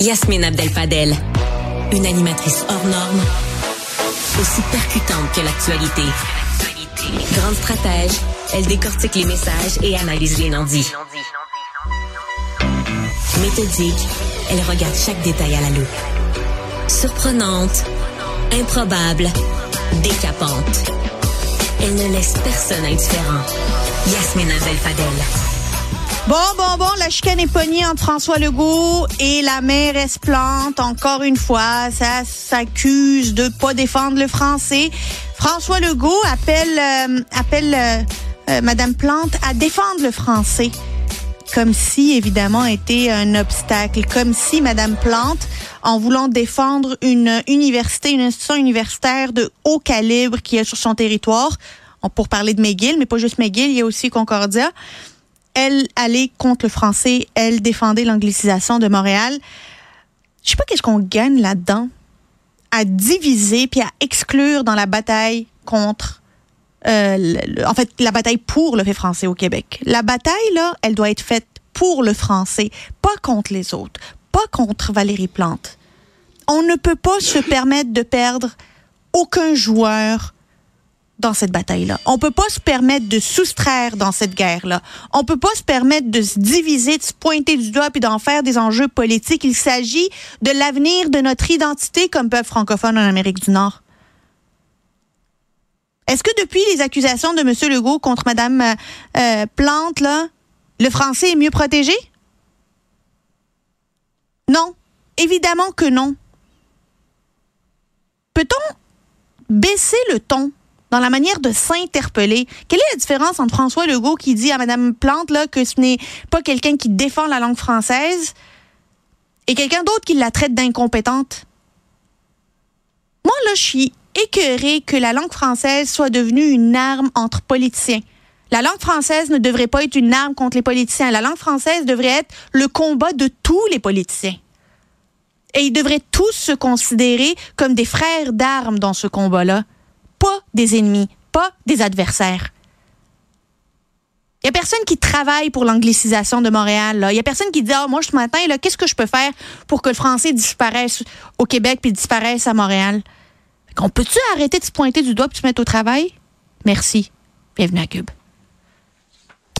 Yasmine Abdel-Fadel, une animatrice hors norme, aussi percutante que l'actualité. Grande stratège, elle décortique les messages et analyse les non-dits. Méthodique, elle regarde chaque détail à la loupe. Surprenante, improbable, décapante. Elle ne laisse personne indifférent. Yasmine Abdel-Fadel. Bon, bon, bon, la chicane est pognée entre François Legault et la mairesse Plante. Encore une fois, ça s'accuse de pas défendre le français. François Legault appelle, euh, appelle euh, euh, Madame Plante à défendre le français. Comme si, évidemment, était un obstacle. Comme si Madame Plante, en voulant défendre une université, une institution universitaire de haut calibre qui est sur son territoire, pour parler de McGill, mais pas juste McGill, il y a aussi Concordia, elle allait contre le français, elle défendait l'anglicisation de Montréal. Je sais pas qu'est-ce qu'on gagne là-dedans à diviser puis à exclure dans la bataille contre euh, en fait la bataille pour le fait français au Québec. La bataille là, elle doit être faite pour le français, pas contre les autres, pas contre Valérie Plante. On ne peut pas se permettre de perdre aucun joueur dans cette bataille-là. On peut pas se permettre de soustraire dans cette guerre-là. On peut pas se permettre de se diviser, de se pointer du doigt puis d'en faire des enjeux politiques. Il s'agit de l'avenir de notre identité comme peuple francophone en Amérique du Nord. Est-ce que depuis les accusations de M. Legault contre Mme euh, Plante, là, le français est mieux protégé? Non. Évidemment que non. Peut-on baisser le ton dans la manière de s'interpeller. Quelle est la différence entre François Legault qui dit à Mme Plante là, que ce n'est pas quelqu'un qui défend la langue française et quelqu'un d'autre qui la traite d'incompétente? Moi, là, je suis écœurée que la langue française soit devenue une arme entre politiciens. La langue française ne devrait pas être une arme contre les politiciens. La langue française devrait être le combat de tous les politiciens. Et ils devraient tous se considérer comme des frères d'armes dans ce combat-là des ennemis, pas des adversaires. Il n'y a personne qui travaille pour l'anglicisation de Montréal. Il n'y a personne qui dit Ah, moi, ce matin, qu'est-ce que je peux faire pour que le français disparaisse au Québec puis disparaisse à Montréal? On peut-tu arrêter de se pointer du doigt et se mettre au travail? Merci. Bienvenue à Cube.